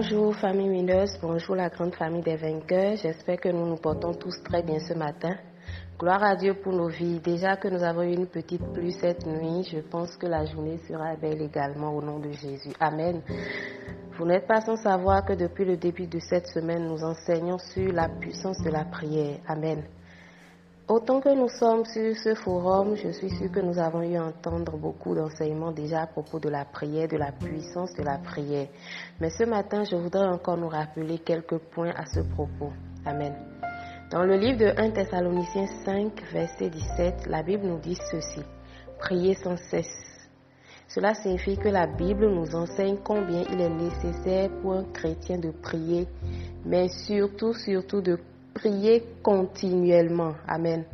Bonjour famille mineuse, bonjour la grande famille des vainqueurs. J'espère que nous nous portons tous très bien ce matin. Gloire à Dieu pour nos vies. Déjà que nous avons eu une petite pluie cette nuit, je pense que la journée sera belle également au nom de Jésus. Amen. Vous n'êtes pas sans savoir que depuis le début de cette semaine, nous enseignons sur la puissance de la prière. Amen. Autant que nous sommes sur ce forum, je suis sûr que nous avons eu à entendre beaucoup d'enseignements déjà à propos de la prière, de la puissance de la prière. Mais ce matin, je voudrais encore nous rappeler quelques points à ce propos. Amen. Dans le livre de 1 Thessaloniciens 5, verset 17, la Bible nous dit ceci. Priez sans cesse. Cela signifie que la Bible nous enseigne combien il est nécessaire pour un chrétien de prier, mais surtout, surtout de prier continuellement. Amen.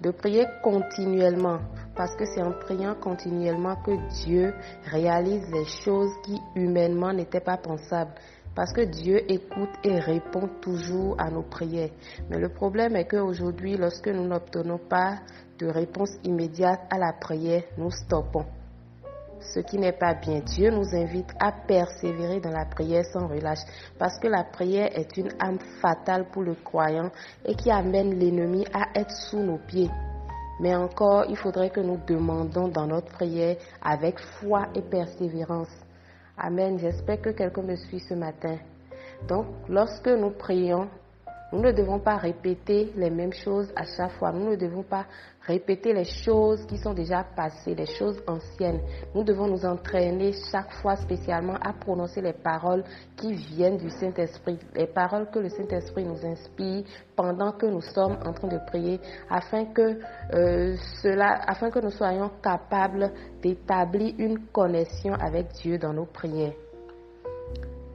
De prier continuellement. Parce que c'est en priant continuellement que Dieu réalise les choses qui humainement n'étaient pas pensables. Parce que Dieu écoute et répond toujours à nos prières. Mais le problème est qu'aujourd'hui, lorsque nous n'obtenons pas de réponse immédiate à la prière, nous stoppons ce qui n'est pas bien. Dieu nous invite à persévérer dans la prière sans relâche, parce que la prière est une âme fatale pour le croyant et qui amène l'ennemi à être sous nos pieds. Mais encore, il faudrait que nous demandons dans notre prière avec foi et persévérance. Amen. J'espère que quelqu'un me suit ce matin. Donc, lorsque nous prions, nous ne devons pas répéter les mêmes choses à chaque fois. Nous ne devons pas répéter les choses qui sont déjà passées, les choses anciennes. Nous devons nous entraîner chaque fois spécialement à prononcer les paroles qui viennent du Saint-Esprit, les paroles que le Saint-Esprit nous inspire pendant que nous sommes en train de prier, afin que euh, cela, afin que nous soyons capables d'établir une connexion avec Dieu dans nos prières.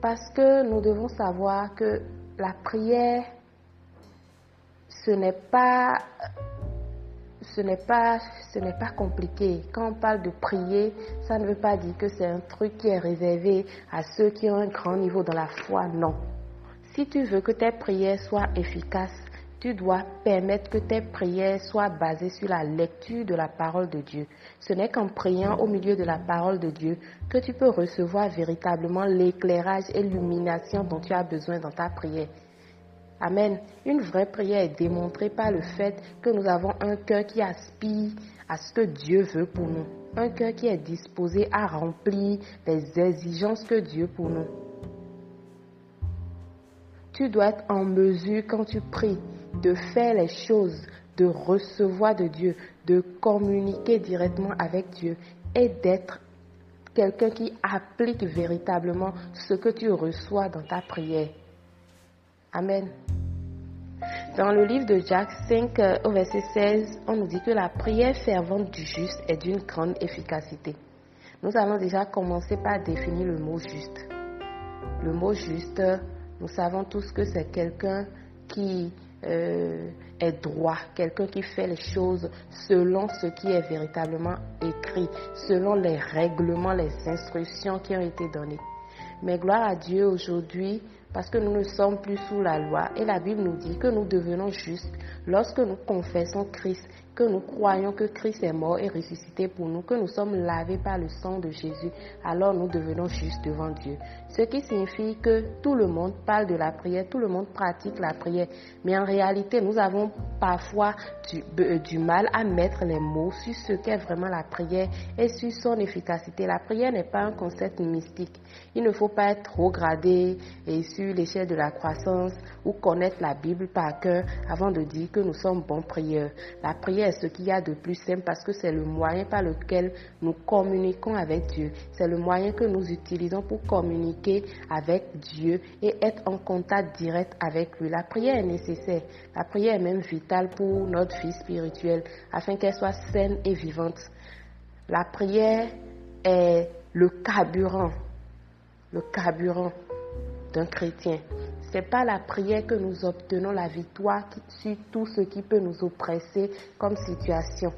Parce que nous devons savoir que la prière ce n'est pas ce n'est pas ce n'est pas compliqué. Quand on parle de prier, ça ne veut pas dire que c'est un truc qui est réservé à ceux qui ont un grand niveau dans la foi, non. Si tu veux que tes prières soient efficaces, tu dois permettre que tes prières soient basées sur la lecture de la parole de Dieu. Ce n'est qu'en priant au milieu de la parole de Dieu que tu peux recevoir véritablement l'éclairage et l'illumination dont tu as besoin dans ta prière. Amen. Une vraie prière est démontrée par le fait que nous avons un cœur qui aspire à ce que Dieu veut pour nous. Un cœur qui est disposé à remplir les exigences que Dieu pour nous. Tu dois être en mesure quand tu pries de faire les choses, de recevoir de Dieu, de communiquer directement avec Dieu et d'être quelqu'un qui applique véritablement ce que tu reçois dans ta prière. Amen. Dans le livre de Jacques 5 euh, au verset 16, on nous dit que la prière fervente du juste est d'une grande efficacité. Nous allons déjà commencer par définir le mot juste. Le mot juste, nous savons tous que c'est quelqu'un qui euh, est droit, quelqu'un qui fait les choses selon ce qui est véritablement écrit, selon les règlements, les instructions qui ont été données. Mais gloire à Dieu aujourd'hui, parce que nous ne sommes plus sous la loi. Et la Bible nous dit que nous devenons justes lorsque nous confessons Christ que nous croyons que Christ est mort et ressuscité pour nous, que nous sommes lavés par le sang de Jésus, alors nous devenons justes devant Dieu. Ce qui signifie que tout le monde parle de la prière, tout le monde pratique la prière, mais en réalité, nous avons parfois du, euh, du mal à mettre les mots sur ce qu'est vraiment la prière et sur son efficacité. La prière n'est pas un concept mystique. Il ne faut pas être trop gradé et sur l'échelle de la croissance ou connaître la Bible par cœur avant de dire que nous sommes bons prieurs. La prière est ce qu'il y a de plus simple parce que c'est le moyen par lequel nous communiquons avec Dieu. C'est le moyen que nous utilisons pour communiquer avec Dieu et être en contact direct avec lui. La prière est nécessaire. La prière est même vitale pour notre vie spirituelle afin qu'elle soit saine et vivante. La prière est le carburant, le carburant d'un chrétien. Ce n'est pas la prière que nous obtenons la victoire sur tout ce qui peut nous oppresser comme situation.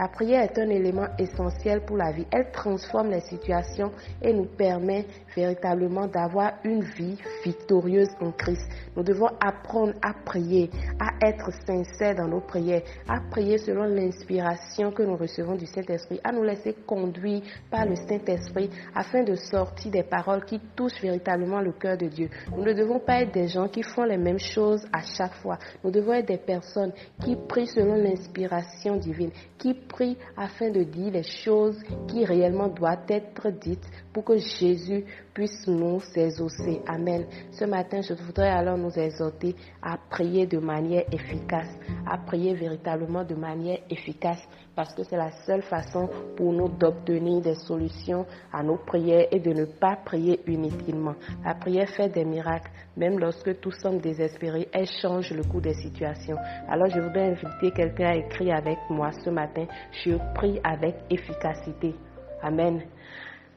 La prière est un élément essentiel pour la vie. Elle transforme les situations et nous permet véritablement d'avoir une vie victorieuse en Christ. Nous devons apprendre à prier, à être sincères dans nos prières, à prier selon l'inspiration que nous recevons du Saint-Esprit, à nous laisser conduire par le Saint-Esprit afin de sortir des paroles qui touchent véritablement le cœur de Dieu. Nous ne devons pas être des gens qui font les mêmes choses à chaque fois. Nous devons être des personnes qui prient selon l'inspiration divine, qui prient afin de dire les choses qui réellement doivent être dites pour que Jésus puisse nous exaucer. Amen. Ce matin, je voudrais alors nous exhorter à prier de manière efficace, à prier véritablement de manière efficace, parce que c'est la seule façon pour nous d'obtenir des solutions à nos prières et de ne pas prier inutilement. La prière fait des miracles, même lorsque tous sommes désespérés, elle change le cours des situations. Alors je voudrais inviter quelqu'un à écrire avec moi ce matin, je prie avec efficacité. Amen.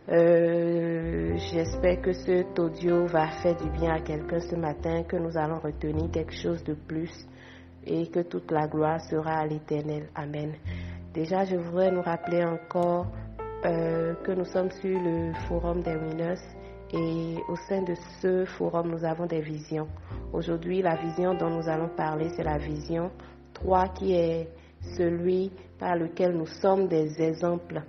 Euh, j'espère que cet audio va faire du bien à quelqu'un ce matin, que nous allons retenir quelque chose de plus et que toute la gloire sera à l'éternel. Amen. Déjà, je voudrais nous rappeler encore euh, que nous sommes sur le forum des winners et au sein de ce forum, nous avons des visions. Aujourd'hui, la vision dont nous allons parler, c'est la vision 3 qui est celui par lequel nous sommes des exemples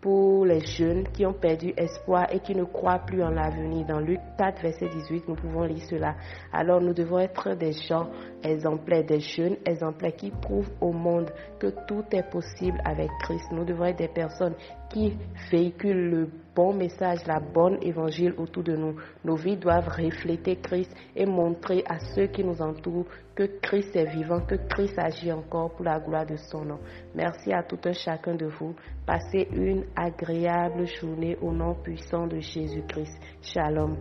pour les jeunes qui ont perdu espoir et qui ne croient plus en l'avenir. Dans Luc 4, verset 18, nous pouvons lire cela. Alors nous devons être des gens exemplaires, des jeunes exemplaires qui prouvent au monde que tout est possible avec Christ. Nous devons être des personnes qui véhiculent le bon message, la bonne évangile autour de nous. Nos vies doivent refléter Christ et montrer à ceux qui nous entourent que Christ est vivant, que Christ agit encore pour la gloire de son nom. Merci à tout un chacun de vous. Passez une agréable journée au nom puissant de Jésus-Christ. Shalom.